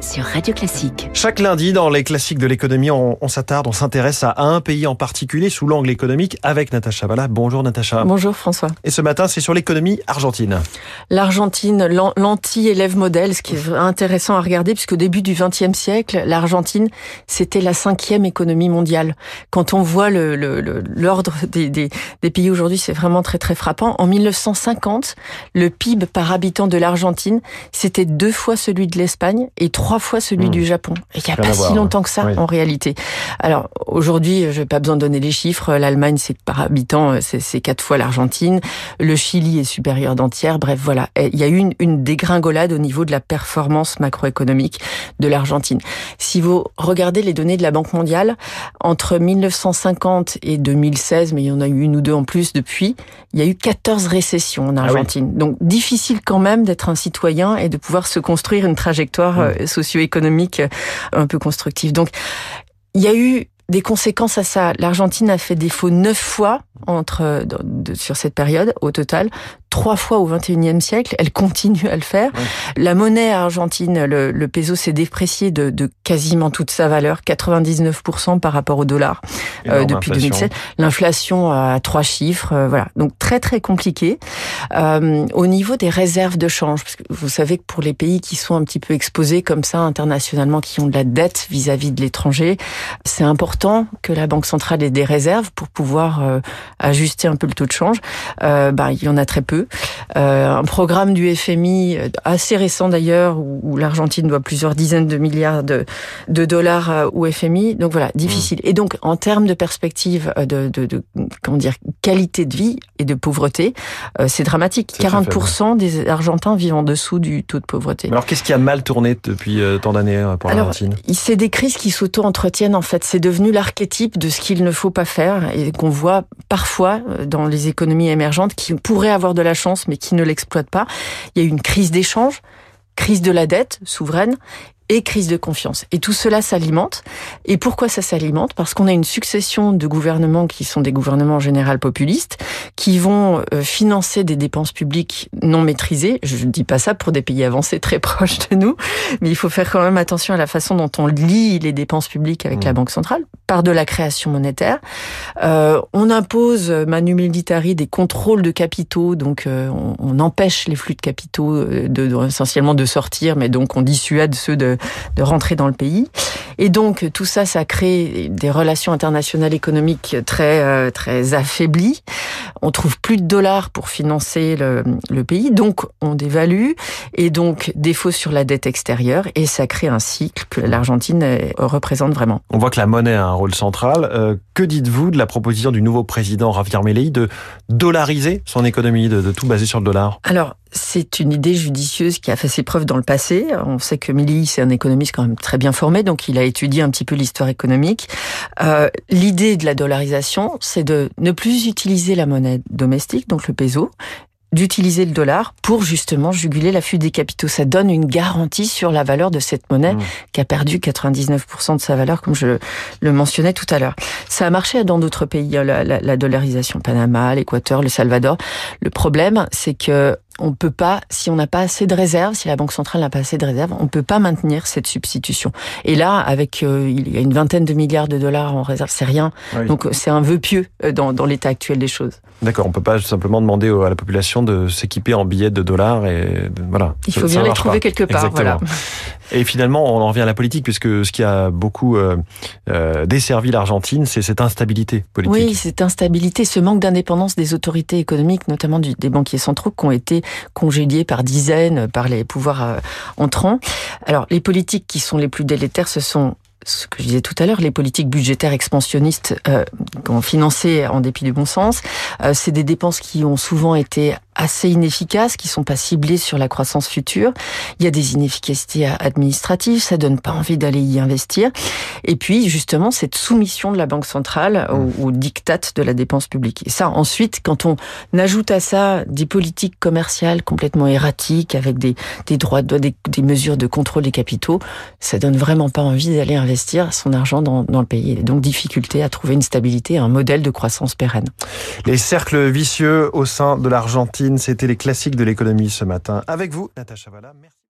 sur Radio Classique. Chaque lundi, dans les classiques de l'économie, on, on s'attarde, on s'intéresse à un pays en particulier sous l'angle économique avec Natacha Valla. Bonjour Natacha. Bonjour François. Et ce matin, c'est sur l'économie argentine. L'Argentine, l'anti-élève modèle, ce qui est intéressant à regarder, puisqu'au début du XXe siècle, l'Argentine, c'était la cinquième économie mondiale. Quand on voit l'ordre le, le, des, des, des pays aujourd'hui, c'est vraiment très très frappant. En 1950, le PIB par habitant de l'Argentine, c'était deux fois celui de l'Espagne et trois fois celui mmh. du Japon. Et il n'y a pas si longtemps que ça oui. en réalité. Alors aujourd'hui, je n'ai pas besoin de donner les chiffres. L'Allemagne, c'est par habitant, c'est quatre fois l'Argentine. Le Chili est supérieur d'entière. Bref, voilà. Il y a eu une, une dégringolade au niveau de la performance macroéconomique de l'Argentine. Si vous regardez les données de la Banque mondiale, entre 1950 et 2016, mais il y en a eu une ou deux en plus depuis, il y a eu 14 récessions en Argentine. Ah oui. Donc difficile quand même d'être un citoyen et de pouvoir se construire une trajectoire mmh. socio-économique un peu constructive. Donc il y a eu des conséquences à ça. L'Argentine a fait défaut neuf fois entre de, sur cette période au total trois fois au 21e siècle. Elle continue à le faire. La monnaie argentine, le, le peso, s'est déprécié de, de, quasiment toute sa valeur, 99% par rapport au dollar euh, depuis inflation. 2007. L'inflation à trois chiffres, euh, voilà. Donc très très compliqué. Euh, au niveau des réserves de change, parce que vous savez que pour les pays qui sont un petit peu exposés comme ça internationalement, qui ont de la dette vis-à-vis -vis de l'étranger, c'est important que la banque centrale ait des réserves pour pouvoir euh, ajuster un peu le taux de change. bah, il y en a très peu. Euh, un programme du FMI assez récent d'ailleurs où, où l'Argentine doit plusieurs dizaines de milliards de, de dollars au FMI. Donc voilà, difficile. Mmh. Et donc en termes de perspective de, de, de, comment dire qualité de vie et de pauvreté, euh, c'est dramatique. 40% des Argentins vivent en dessous du taux de pauvreté. Alors qu'est-ce qui a mal tourné depuis euh, tant d'années pour l'Argentine? C'est des crises qui s'auto-entretiennent en fait. C'est devenu l'archétype de ce qu'il ne faut pas faire et qu'on voit parfois dans les économies émergentes qui pourraient avoir de la chance mais qui ne l'exploitent pas. Il y a eu une crise d'échange, crise de la dette souveraine et crise de confiance. Et tout cela s'alimente. Et pourquoi ça s'alimente? Parce qu'on a une succession de gouvernements qui sont des gouvernements en général populistes, qui vont financer des dépenses publiques non maîtrisées. Je ne dis pas ça pour des pays avancés très proches de nous, mais il faut faire quand même attention à la façon dont on lie les dépenses publiques avec mmh. la Banque centrale, par de la création monétaire. Euh, on impose manu militari des contrôles de capitaux, donc euh, on, on, empêche les flux de capitaux de, de, essentiellement de sortir, mais donc on dissuade ceux de, de rentrer dans le pays. Et donc tout ça, ça crée des relations internationales économiques très euh, très affaiblies. On trouve plus de dollars pour financer le, le, pays, donc on dévalue et donc défaut sur la dette extérieure et ça crée un cycle que l'Argentine représente vraiment. On voit que la monnaie a un rôle central. Euh, que dites-vous de la proposition du nouveau président Javier Milei de dollariser son économie, de, de tout baser sur le dollar? Alors c'est une idée judicieuse qui a fait ses preuves dans le passé. On sait que Milei, c'est un économiste quand même très bien formé, donc il a étudié un petit peu l'histoire économique. Euh, L'idée de la dollarisation, c'est de ne plus utiliser la monnaie domestique, donc le peso, d'utiliser le dollar pour justement juguler l'affût des capitaux. Ça donne une garantie sur la valeur de cette monnaie mmh. qui a perdu 99% de sa valeur, comme je le mentionnais tout à l'heure. Ça a marché dans d'autres pays, la, la, la dollarisation, Panama, l'Équateur, le Salvador. Le problème, c'est que on peut pas, si on n'a pas assez de réserves, si la Banque centrale n'a pas assez de réserves, on peut pas maintenir cette substitution. Et là, avec euh, il y a une vingtaine de milliards de dollars en réserve, c'est rien. Oui. Donc c'est un vœu pieux dans, dans l'état actuel des choses. D'accord, on peut pas simplement demander à la population de s'équiper en billets de dollars et voilà. Il faut bien les trouver pas. quelque part. Exactement. Voilà. Et finalement, on en revient à la politique, puisque ce qui a beaucoup euh, euh, desservi l'Argentine, c'est cette instabilité politique. Oui, cette instabilité, ce manque d'indépendance des autorités économiques, notamment du, des banquiers centraux, qui ont été congédiés par dizaines par les pouvoirs euh, entrants. Alors, les politiques qui sont les plus délétères, ce sont ce que je disais tout à l'heure, les politiques budgétaires expansionnistes euh, qu'on financé en dépit du bon sens, euh, c'est des dépenses qui ont souvent été assez inefficaces, qui sont pas ciblées sur la croissance future. Il y a des inefficacités administratives, ça donne pas envie d'aller y investir. Et puis justement cette soumission de la banque centrale au, au diktat de la dépense publique. Et ça, ensuite, quand on ajoute à ça des politiques commerciales complètement erratiques avec des, des droits, de, des, des mesures de contrôle des capitaux, ça donne vraiment pas envie d'aller investir son argent dans, dans le pays. Et donc difficulté à trouver une stabilité, un modèle de croissance pérenne. Les cercles vicieux au sein de l'Argentine c'était les classiques de l'économie ce matin. Avec vous, Natacha Valla. Merci.